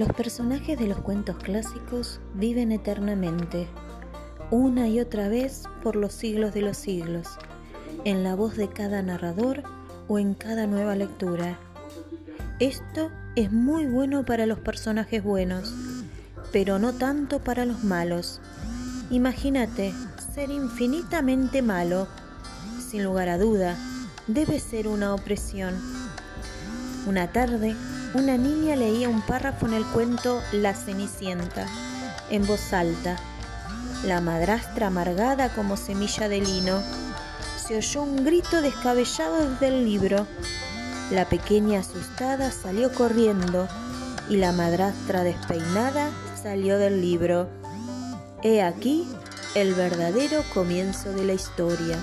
Los personajes de los cuentos clásicos viven eternamente, una y otra vez por los siglos de los siglos, en la voz de cada narrador o en cada nueva lectura. Esto es muy bueno para los personajes buenos, pero no tanto para los malos. Imagínate ser infinitamente malo. Sin lugar a duda, debe ser una opresión. Una tarde, una niña leía un párrafo en el cuento La Cenicienta, en voz alta. La madrastra amargada como semilla de lino. Se oyó un grito descabellado desde el libro. La pequeña asustada salió corriendo y la madrastra despeinada salió del libro. He aquí el verdadero comienzo de la historia.